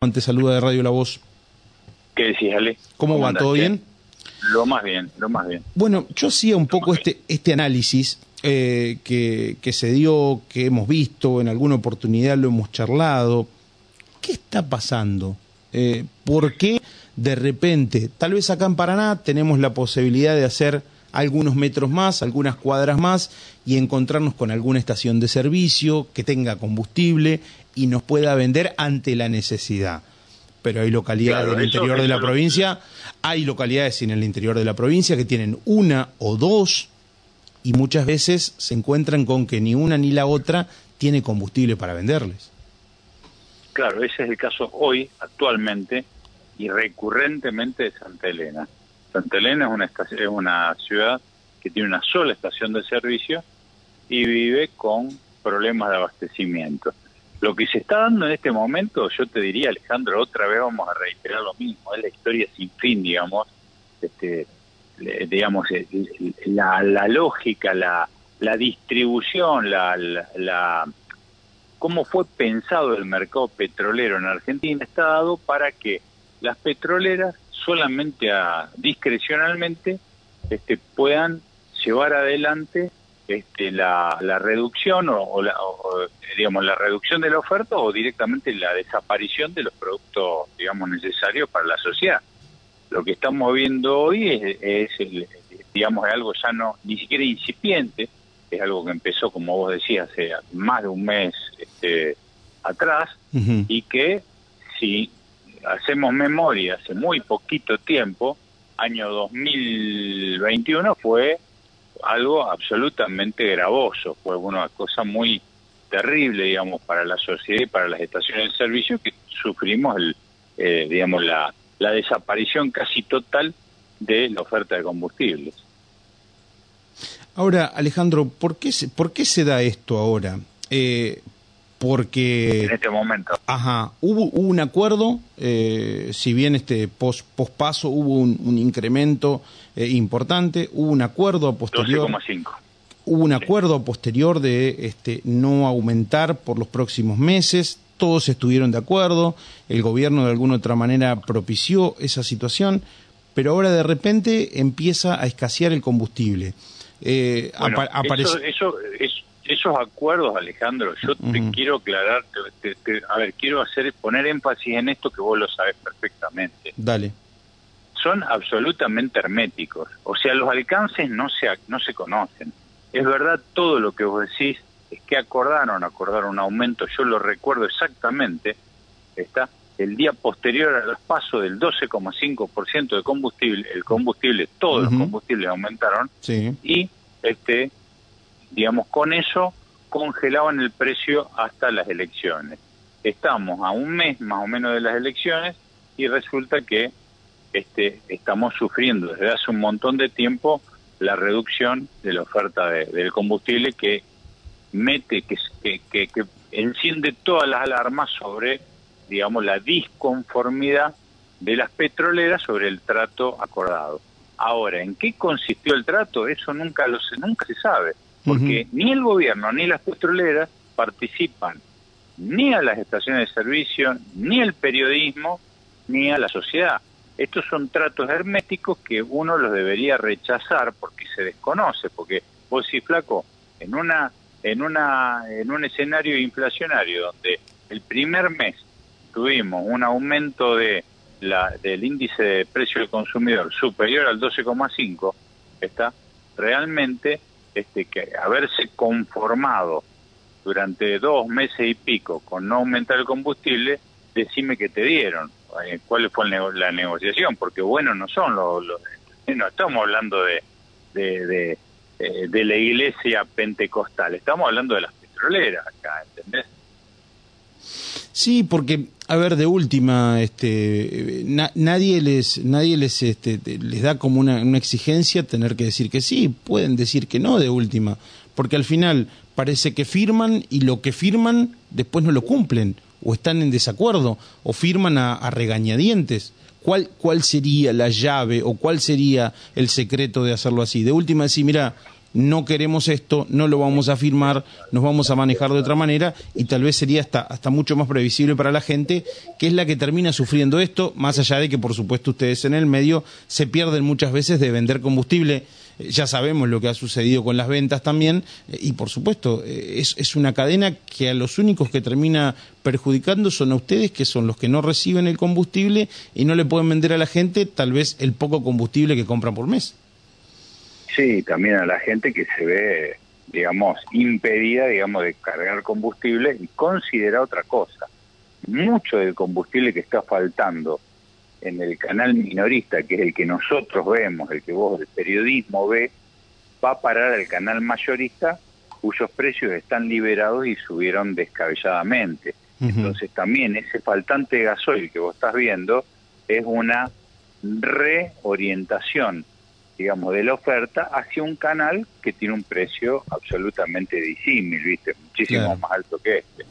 Te saluda de Radio La Voz. ¿Qué decís, Ale? ¿Cómo, va? ¿Todo bien? Lo más bien, lo más bien. Bueno, yo hacía un poco este, este análisis eh, que, que se dio, que hemos visto, en alguna oportunidad lo hemos charlado. ¿Qué está pasando? Eh, ¿Por qué de repente, tal vez acá en Paraná tenemos la posibilidad de hacer algunos metros más, algunas cuadras más y encontrarnos con alguna estación de servicio que tenga combustible y nos pueda vender ante la necesidad. Pero hay localidades Claro, del eso- interior de la provincia, hay localidades en el interior de la provincia que tienen una o dos y muchas veces se encuentran con que ni una ni la otra tiene combustible para venderles. Claro, ese es el caso hoy, actualmente, y recurrentemente de Santa Elena. Santa Elena es una, estación- es una ciudad que tiene una sola estación de servicio y vive con problemas de abastecimiento. Lo que se está dando en este momento, yo te diría, Alejandro, otra vez vamos a reiterar lo mismo, es la historia sin fin, digamos, este, digamos, el- la, la lógica, la, la distribución, la, la- cómo fue pensado el mercado petrolero en Argentina está dado para que las petroleras solamente a, discrecionalmente este, puedan llevar adelante este, la, la reducción o, o la, o, digamos la reducción de la oferta o directamente la desaparición de los productos digamos necesarios para la sociedad. Lo que estamos viendo hoy es, es el- digamos es algo ya no ni siquiera incipiente es algo que empezó como vos decías hace más de un mes este, atrás y que si hacemos memoria hace muy poquito tiempo año 2021 fue algo absolutamente gravoso fue una cosa muy terrible digamos para la sociedad y para las estaciones de servicio que sufrimos el eh, digamos la, la desaparición casi total de la oferta de combustibles Ahora, Alejandro, ¿por qué se, por qué se da esto ahora? Eh, porque en este momento. Ajá, hubo, hubo un acuerdo, eh, si bien este post, pospaso hubo un, un incremento eh, importante, hubo un acuerdo a posterior, 12,5 hubo un acuerdo a posterior de este, no aumentar por los próximos meses, todos estuvieron de acuerdo, el gobierno de alguna otra manera propició esa situación, pero ahora de repente empieza a escasear el combustible. Eh, Bueno, apa- aparece- eso, eso- es- esos acuerdos, Alejandro, yo te quiero aclarar, te- te- te- a ver, quiero hacer poner énfasis en esto que vos lo sabes perfectamente. Dale. Son absolutamente herméticos, o sea, los alcances no se no se conocen. Es verdad todo lo que vos decís, es que acordaron, acordaron un aumento, yo lo recuerdo exactamente, está el día posterior a los pasos del 12,5% de combustible, el combustible, todos los combustibles aumentaron Sí. y este digamos con eso congelaban el precio hasta las elecciones. Estamos a un mes más o menos de las elecciones y resulta que este estamos sufriendo desde hace un montón de tiempo la reducción de la oferta de- del combustible que mete que, que, que, enciende todas las alarmas sobre digamos la disconformidad de las petroleras sobre el trato acordado. Ahora, ¿en qué consistió el trato? Eso nunca lo nunca se sabe, porque ni el gobierno ni las petroleras participan ni a las estaciones de servicio, ni al periodismo, ni a la sociedad. Estos son tratos herméticos que uno los debería rechazar porque se desconoce, porque vos sí, flaco, en una en una en un escenario inflacionario donde el primer mes tuvimos un aumento de la, del índice de precio del consumidor superior al 12,5, está realmente este que haberse conformado durante dos meses y pico con no aumentar el combustible, decime que te dieron, eh, cuál fue nego- la negociación, porque bueno, no son los, los- no estamos hablando de, de, de, eh, de la iglesia pentecostal, estamos hablando de las petroleras acá, ¿entendés? Sí, porque a ver, de última, este, na- nadie les, nadie les, este, te- les da como una, una exigencia tener que decir que sí, pueden decir que no de última, porque al final parece que firman y lo que firman después no lo cumplen, o están en desacuerdo, o firman a, a regañadientes. ¿Cuál, ¿Cuál sería la llave o cuál sería el secreto de hacerlo así? De última, decir, mira, no queremos esto, no lo vamos a firmar, nos vamos a manejar de otra manera y tal vez sería hasta, hasta mucho más previsible para la gente, que es la que termina sufriendo esto, más allá de que por supuesto ustedes en el medio se pierden muchas veces de vender combustible. Eh, ya sabemos lo que ha sucedido con las ventas también eh, y por supuesto eh, es, es una cadena que a los únicos que termina perjudicando son a ustedes, que son los que no reciben el combustible y no le pueden vender a la gente tal vez el poco combustible que compran por mes. Sí, también a la gente que se ve, digamos, impedida, digamos, de cargar combustible y considera otra cosa. Mucho del combustible que está faltando en el canal minorista, que es el que nosotros vemos, el que vos del periodismo ve, va a parar al canal mayorista, cuyos precios están liberados y subieron descabelladamente. Entonces también ese faltante gasoil que vos estás viendo es una reorientación digamos, de la oferta hacia un canal que tiene un precio absolutamente disímil, ¿viste? Muchísimo más alto que este.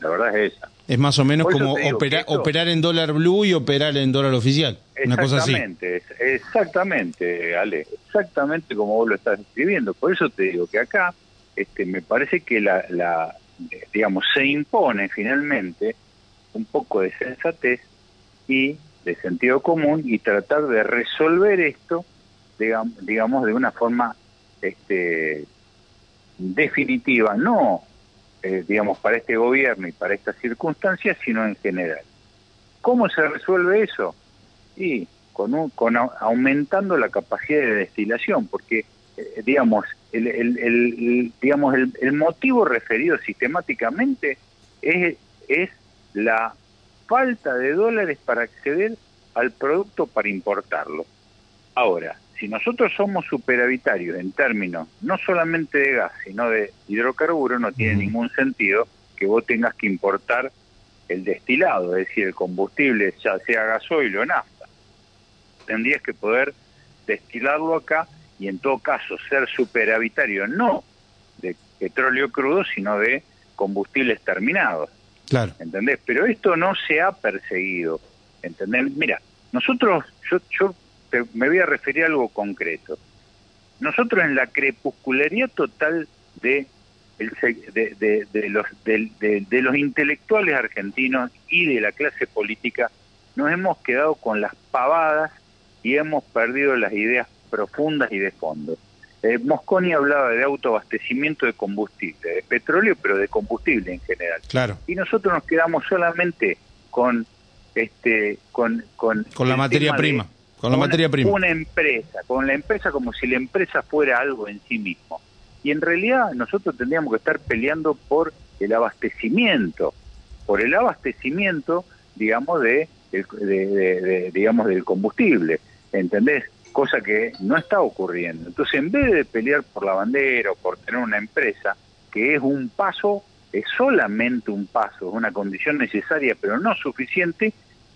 La verdad es esa. Es más o menos como operar en dólar blue y operar en dólar oficial. Una cosa así. Exactamente, Ale. Exactamente como vos lo estás escribiendo. Por eso te digo que acá este, me parece que la, la, digamos, se impone finalmente un poco de sensatez y de sentido común y tratar de resolver esto digamos, de una forma este, definitiva, no, eh, digamos, para este gobierno y para estas circunstancias, sino en general. ¿Cómo se resuelve eso? Y con, con aumentando la capacidad de destilación, porque, eh, digamos, el, el, digamos el, el, motivo referido sistemáticamente es la falta de dólares para acceder al producto para importarlo. Ahora, si nosotros somos superavitarios en términos no solamente de gas, sino de hidrocarburos, no tiene ningún sentido que vos tengas que importar el destilado, es decir, el combustible, ya sea gasoil o nafta. Tendrías que poder destilarlo acá y en todo caso ser superavitario no de petróleo crudo, sino de combustibles terminados. Claro. ¿Entendés? Pero esto no se ha perseguido. ¿Entendés? Mira, nosotros, yo, yo me voy a referir a algo concreto. Nosotros en la crepuscularía total de, de, los, de, los intelectuales argentinos y de la clase política, nos hemos quedado con las pavadas y hemos perdido las ideas profundas y de fondo. Eh, Mosconi hablaba de autoabastecimiento de combustible, de petróleo, pero de combustible en general. Claro. Y nosotros nos quedamos solamente con este con con, con la materia prima. Con la materia prima. Una empresa, con la empresa como si la empresa fuera algo en sí mismo. Y en realidad nosotros tendríamos que estar peleando por el abastecimiento, por el abastecimiento, digamos, de, digamos, del combustible, ¿entendés? Cosa que no está ocurriendo. Entonces, en vez de pelear por la bandera o por tener una empresa, que es un paso, es solamente un paso, es una condición necesaria, pero no suficiente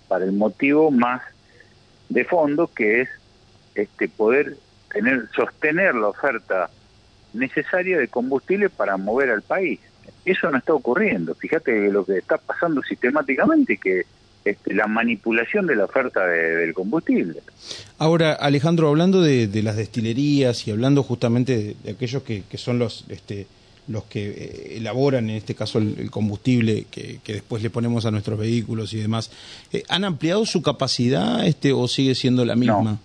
para el motivo más de fondo que es este poder tener sostener la oferta necesaria de combustible para mover al país. Eso no está ocurriendo. Fíjate lo que está pasando sistemáticamente que este, la manipulación de la oferta del combustible. Ahora, Alejandro, hablando de, las destilerías y hablando justamente de, aquellos que, que, son los este, los que eh, elaboran, en este caso, el, combustible que, después le ponemos a nuestros vehículos y demás, eh, ¿han ampliado su capacidad este o sigue siendo la misma?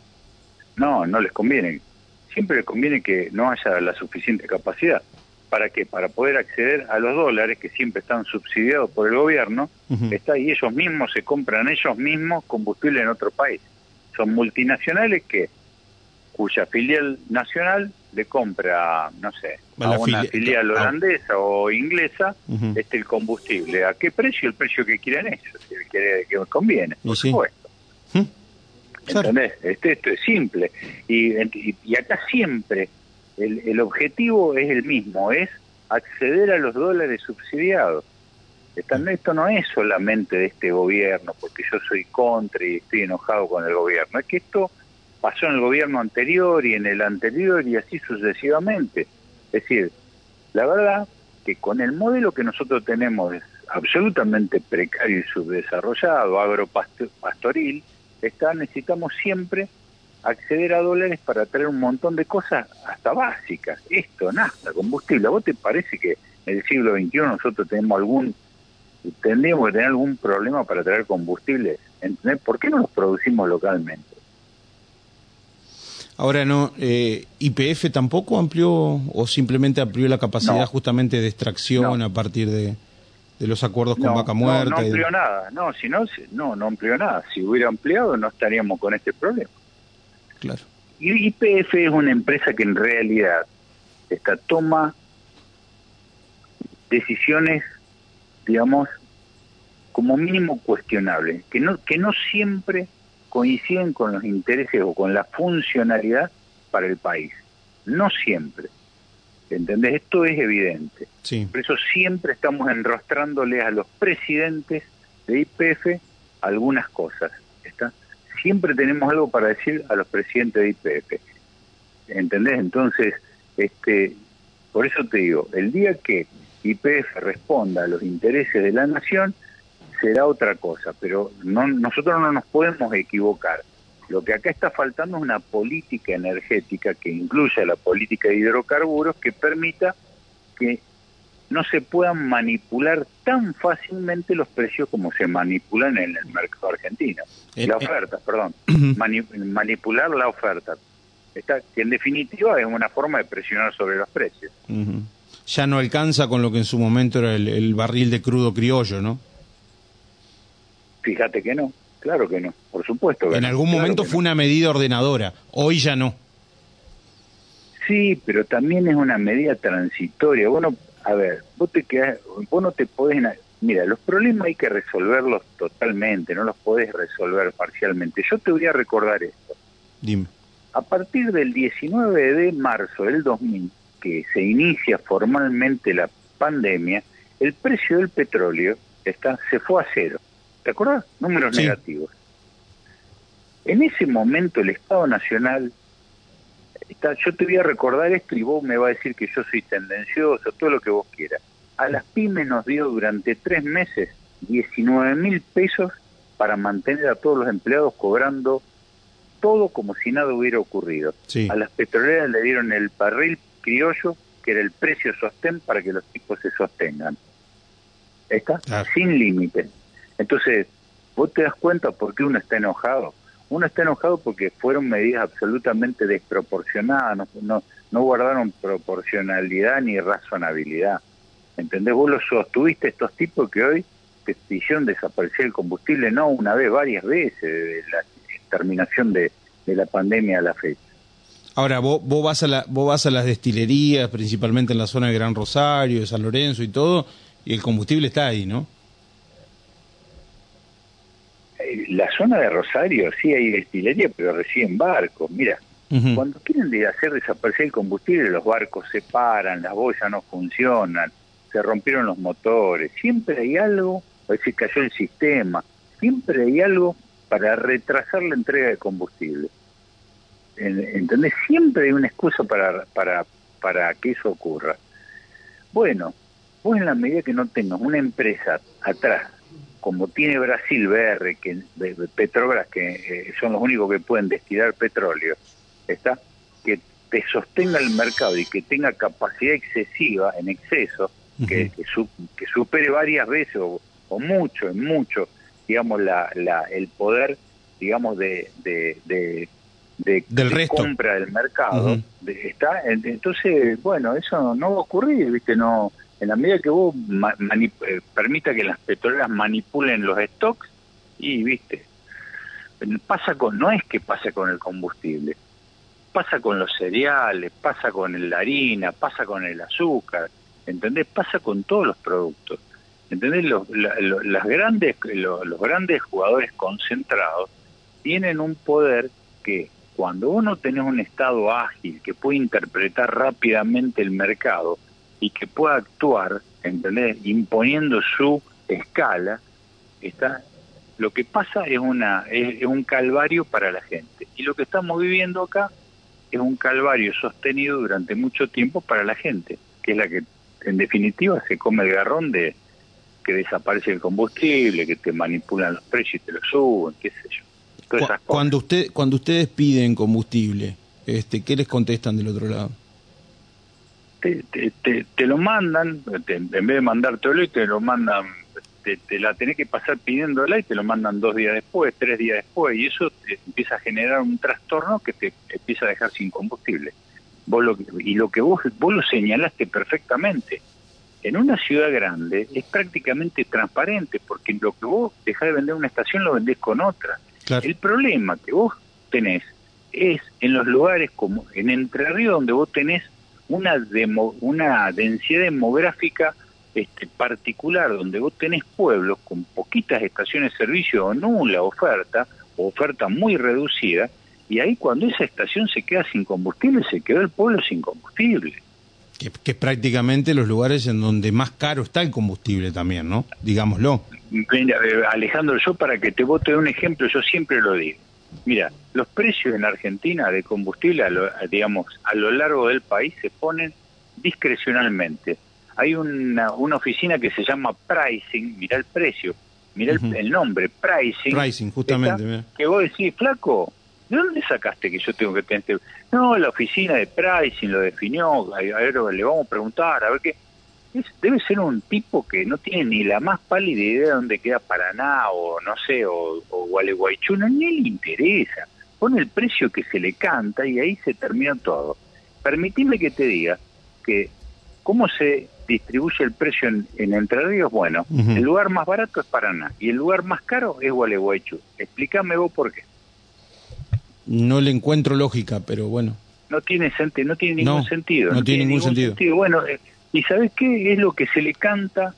No, no, les conviene. Siempre les conviene que no haya la suficiente capacidad. ¿Para qué? Para poder acceder a los dólares que siempre están subsidiados por el gobierno, está y ellos mismos se compran ellos mismos combustible en otro país. Son multinacionales que cuya filial nacional le compra, no sé, a una filial holandesa o inglesa este el combustible. ¿A qué precio? El precio que quieran ellos, si quiere que conviene, por supuesto. ¿Mm? ¿Entendés? Este, esto es simple. Y, y, acá siempre el, el objetivo es el mismo, es acceder a los dólares subsidiados. esto no es solamente de este gobierno, porque yo soy contra y estoy enojado con el gobierno, es que esto pasó en el gobierno anterior y en el anterior y así sucesivamente. Es decir, la verdad que con el modelo que nosotros tenemos es absolutamente precario y subdesarrollado, agropastoril, está, necesitamos siempre acceder a dólares para traer un montón de cosas hasta básicas. Esto, nafta, combustible. ¿A vos te parece que en el siglo XXI nosotros tenemos algún, tendríamos que tener algún problema para traer combustibles? ¿Entendés? ¿Por qué no los producimos localmente? Ahora no, eh, IPF tampoco amplió o simplemente amplió la capacidad justamente de extracción a partir de, los acuerdos con Vaca Muerta. No, no amplió nada, no, si no, no, no amplió nada. Si hubiera ampliado no estaríamos con este problema. Claro. Y IPF es una empresa que en realidad esta toma decisiones, digamos, como mínimo cuestionables, que no, que no siempre coinciden con los intereses o con la funcionalidad para el país. No siempre. ¿Entendés? Esto es evidente. Por eso siempre estamos enrostrándole a los presidentes de IPF algunas cosas. ¿está? Siempre tenemos algo para decir a los presidentes de IPF. ¿Entendés? Entonces, este, por eso te digo, el día que IPF responda a los intereses de la nación, será otra cosa, pero no, nosotros no nos podemos equivocar. Lo que acá está faltando es una política energética que incluya la política de hidrocarburos que permita que no se puedan manipular tan fácilmente los precios como se manipulan en el mercado argentino. Eh, la eh, oferta, perdón. manipular la oferta. Está, que en definitiva es una forma de presionar sobre los precios. Ya no alcanza con lo que en su momento era el barril de crudo criollo, ¿no? Fíjate que no, claro que no, por supuesto. en algún momento fue una medida ordenadora, hoy ya no. Sí, pero también es una medida transitoria. Bueno, a ver, vos te quedás, vos no te podés... Mira, los problemas hay que resolverlos totalmente, no los podés resolver parcialmente. Yo te voy a recordar esto. Dime. A partir del 19 de marzo del 2000, que se inicia formalmente la pandemia, el precio del petróleo está se fue a cero. ¿Te acuerdas? Números negativos. En ese momento el Estado Nacional, está, yo te voy a recordar esto y vos me vas a decir que yo soy tendencioso, todo lo que vos quieras. A las pymes nos dio durante tres meses 19 mil pesos para mantener a todos los empleados cobrando todo como si nada hubiera ocurrido. A las petroleras le dieron el barril criollo, que era el precio sostén para que los tipos se sostengan. ¿Está? Sin límite. Entonces, vos te das cuenta por qué uno está enojado. Uno está enojado porque fueron medidas absolutamente desproporcionadas, no, no, guardaron proporcionalidad ni razonabilidad. ¿Entendés? Vos lo sostuviste estos tipos que hoy te hicieron desaparecer el combustible, no una vez, varias veces, desde la terminación de, la pandemia a la fecha. Ahora, vos, vos, vas a la, vos vas a las destilerías, principalmente en la zona de Gran Rosario, de San Lorenzo y todo, y el combustible está ahí, ¿no? La zona de Rosario sí hay destilería, pero reciben barcos. Mira, cuando quieren de hacer desaparecer el combustible, los barcos se paran, las boyas no funcionan, se rompieron los motores. Siempre hay algo, o se cayó el sistema. Siempre hay algo para retrasar la entrega de combustible. ¿Entendés? Siempre hay una excusa para, para, para que eso ocurra. Bueno, vos en la medida que no tengas una empresa atrás como tiene Brasil BR, que Petrobras, que eh, son los únicos que pueden destilar petróleo, está que te sostenga el mercado y que tenga capacidad excesiva, en exceso, que, que, supere varias veces o, mucho, en mucho, digamos, la, la, el poder, digamos, de, de, de, de, compra del mercado, está entonces, bueno, eso no va a ocurrir, ¿viste? No en la medida que vos eh, permita que las petroleras manipulen los stocks, y viste, pasa con, no es que pasa con el combustible, pasa con los cereales, pasa con la harina, pasa con el azúcar, ¿entendés? Pasa con todos los productos. ¿Entendés? Los, las grandes, los grandes jugadores concentrados tienen un poder que cuando uno tiene un estado ágil que puede interpretar rápidamente el mercado, y que pueda actuar, ¿entendés? imponiendo su escala, está lo que pasa es una es, un calvario para la gente y lo que estamos viviendo acá es un calvario sostenido durante mucho tiempo para la gente, que es la que en definitiva se come el garrón de que desaparece el combustible, que te manipulan los precios y te lo suben, qué sé yo. cuando usted cuando ustedes piden combustible, este, ¿qué les contestan del otro lado? Te, te, te, lo mandan, en vez de mandártelo y te lo mandan, te, la tenés que pasar pidiéndola y te lo mandan dos días después, tres días después, y eso te empieza a generar un trastorno que te empieza a dejar sin combustible. Vos lo, y lo que vos, vos lo señalaste perfectamente en una ciudad grande es prácticamente transparente, porque lo que vos dejás de vender en una estación lo vendés con otra. El problema que vos tenés es en los lugares como en Entre Ríos, donde vos tenés una, demo, una densidad demográfica este, particular, donde vos tenés pueblos con poquitas estaciones de servicio o nula oferta, o oferta muy reducida, y ahí cuando esa estación se queda sin combustible, se quedó el pueblo sin combustible que, que, prácticamente los lugares en donde más caro está el combustible también, ¿no? Digámoslo. Mira, eh, Alejandro, yo para que te vote un ejemplo, yo siempre lo digo. Mira, los precios en Argentina de combustible, digamos, a lo largo del país se ponen discrecionalmente. Hay una, una oficina que se llama Pricing, mira el precio, mira el, nombre, Pricing. Pricing, justamente. que vos decís, flaco, ¿de dónde sacaste que yo tengo que tener este? No, la oficina de pricing lo definió, a ver, le vamos a preguntar, a ver qué. Debe ser un tipo que no tiene ni la más pálida idea de dónde queda Paraná o no sé, o, o Gualeguaychú, no, ni le interesa. Pone el precio que se le canta y ahí se termina todo. Permitime que te diga que cómo se distribuye el precio en, Entre Ríos, bueno, el lugar más barato es Paraná y el lugar más caro es Gualeguaychú. Explícame vos por qué. No le encuentro lógica, pero bueno. No tiene, sentido, no tiene ningún sentido. No, tiene, ningún, sentido. Bueno, eh, ¿y sabes qué? Es lo que se le canta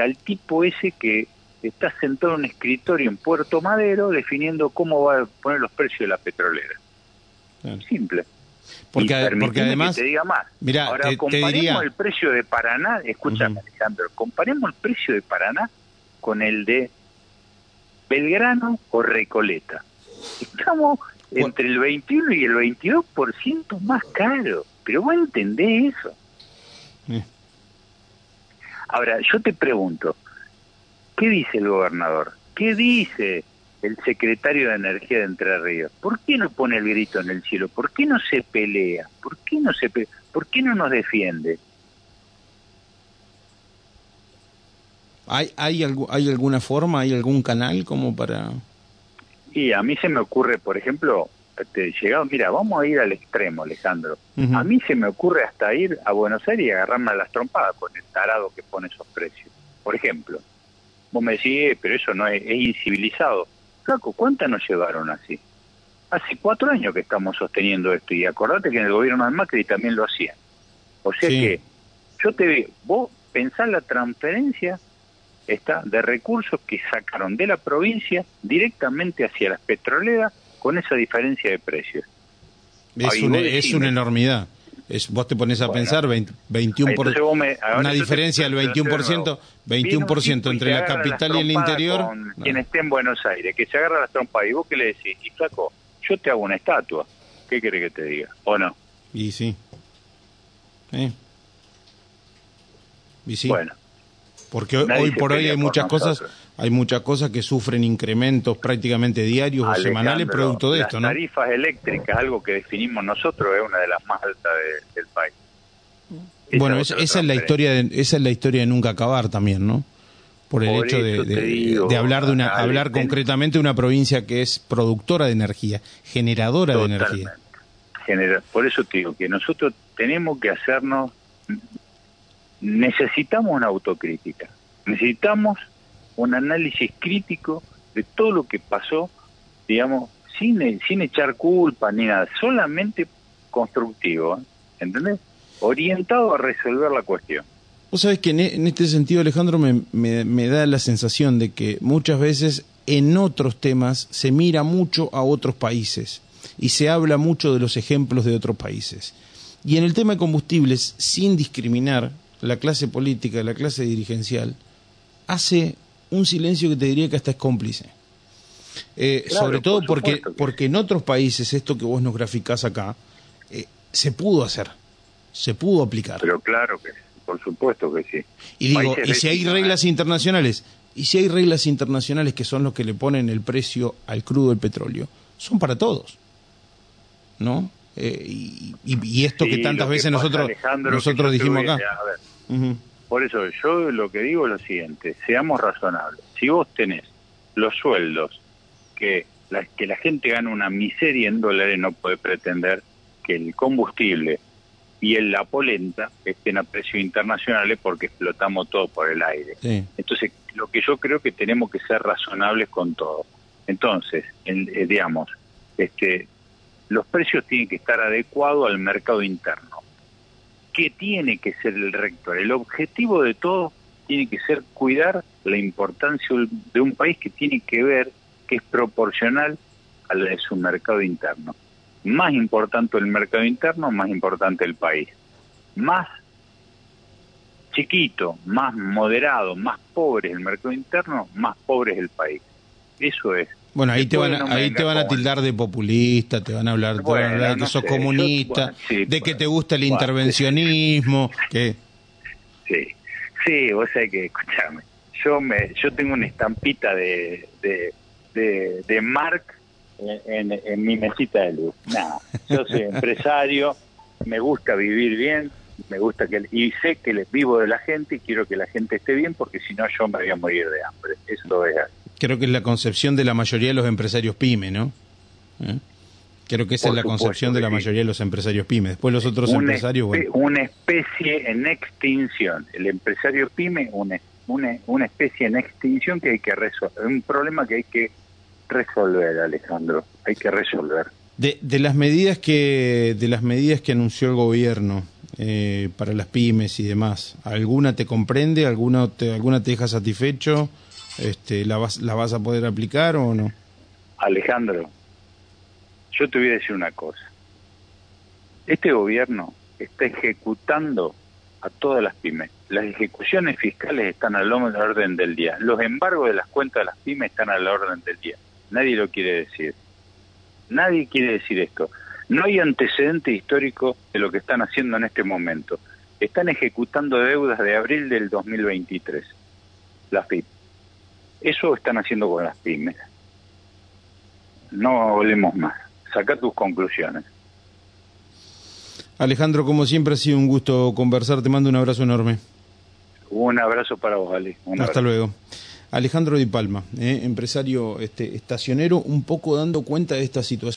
al tipo ese que está sentado en un escritorio en Puerto Madero definiendo cómo va a poner los precios de la petrolera. Simple. Porque, porque además, te diga más. Mira, Ahora, comparemos el precio de Paraná, escúchame Alejandro, comparemos el precio de Paraná con el de Belgrano o Recoleta. Estamos entre el 21 y el 22% más caro. Pero vos entendés eso. Ahora, yo te pregunto, ¿qué dice el gobernador? ¿Qué dice el secretario de Energía de Entre Ríos? ¿Por qué no pone el grito en el cielo? ¿Por qué no se pelea? ¿Por qué no se ¿Por qué no nos defiende? ¿Hay, hay, ¿Hay alguna forma, hay algún canal como para...? Y a mí se me ocurre, por ejemplo, te llegado, mira, vamos a ir al extremo, Alejandro. A mí se me ocurre hasta ir a Buenos Aires y agarrarme a las trompadas con el tarado que pone esos precios. Por ejemplo, vos me decís, eh, pero eso no es, incivilizado. Flaco, ¿cuántas nos llevaron así? Hace cuatro años que estamos sosteniendo esto y acordate que en el gobierno de Macri también lo hacían. O sea que yo te veo, vos pensás la transferencia está de recursos que sacaron de la provincia directamente hacia las petroleras con esa diferencia de precios. Es, una, enormidad. Es, vos te pones a pensar 21 por, una diferencia del 21%, 21% entre la capital y el interior. Quien esté en Buenos Aires, que se agarra las trompas y vos que le decís, y flaco, yo te hago una estatua. ¿Qué quiere que te diga? ¿O no? Y sí. ¿Eh? Y sí. Bueno. Porque hoy por hoy hay muchas cosas, hay muchas cosas que sufren incrementos prácticamente diarios o semanales producto de esto, ¿no? Las tarifas eléctricas, algo que definimos nosotros, es una de las más altas del país. bueno, esa, es la historia, de, esa es la historia de nunca acabar también, ¿no? Por el hecho de, hablar de una, hablar concretamente de una provincia que es productora de energía, generadora de energía. por eso te digo que nosotros tenemos que hacernos necesitamos una autocrítica, necesitamos un análisis crítico de todo lo que pasó, digamos, sin, sin echar culpa ni nada, solamente constructivo, ¿eh? ¿entendés? Orientado a resolver la cuestión. Vos sabés que en, este sentido, Alejandro, me, me da la sensación de que muchas veces en otros temas se mira mucho a otros países y se habla mucho de los ejemplos de otros países. Y en el tema de combustibles, sin discriminar, la clase política, la clase dirigencial, hace un silencio que te diría que hasta es cómplice. Eh, sobre todo porque, porque en otros países, esto que vos nos graficás acá, eh, se pudo hacer, se pudo aplicar. Pero claro que por supuesto que sí. Y digo, y si hay reglas internacionales Y si hay reglas internacionales que son los que le ponen el precio al crudo del petróleo, son para todos. ¿No? Eh, y, y, esto que tantas veces nosotros, nosotros dijimos acá. Por eso yo lo que digo es lo siguiente, seamos razonables. Si vos tenés los sueldos que la, que la gente gana una miseria en dólares, no puede pretender que el combustible y en la polenta estén a precios internacionales porque explotamos todo por el aire. Entonces, lo que yo creo que tenemos que ser razonables con todo. Entonces, eh, digamos, este, los precios tienen que estar adecuados al mercado interno. ¿Qué tiene que ser el rector? El objetivo de todo tiene que ser cuidar la importancia de un país que tiene que ver que es proporcional a la de su mercado interno más importante el mercado interno, más importante el país. Más chiquito, más moderado, más pobre el mercado interno, más pobre es el país. Eso es. Bueno, ahí te van, a, ahí te van a tildar de populista, te van a hablar, de que sos comunista, de que te gusta el intervencionismo, que... Sí, sí, vos sabés que, escúchame, yo, me, yo tengo una estampita de, de, de, de Marx en, mi mesita de luz. No, yo soy empresario, me gusta vivir bien, me gusta que y sé que les vivo de la gente y quiero que la gente esté bien porque si no yo me voy a morir de hambre. Eso es. Creo que es la concepción de la mayoría de los empresarios pyme, ¿no? ¿Eh? Creo que esa es la concepción de la mayoría de los empresarios pyme. Después los otros empresarios, bueno. Una especie en extinción. El empresario pyme, una, una, una especie en extinción que hay que resolver. Un problema que hay que resolver, Alejandro. Hay que resolver. De, de las medidas que de las medidas que anunció el gobierno eh, para las pymes y demás, ¿alguna te comprende? ¿Alguna te, alguna te deja satisfecho? Este, ¿la, vas, ¿La vas a poder aplicar o no? Alejandro, yo te voy a decir una cosa. Este gobierno está ejecutando a todas las pymes. Las ejecuciones fiscales están al orden del día. Los embargos de las cuentas de las pymes están al orden del día. Nadie lo quiere decir. Nadie quiere decir esto. No hay antecedente histórico de lo que están haciendo en este momento. Están ejecutando deudas de abril del 2023, las PIB. Eso están haciendo con las pymes. No hablemos más. Saca tus conclusiones. Alejandro, como siempre ha sido un gusto conversar. Te mando un abrazo enorme. Un abrazo para vos, Ali. Hasta luego. Alejandro Di Palma, eh, empresario este, estacionero, un poco dando cuenta de esta situación.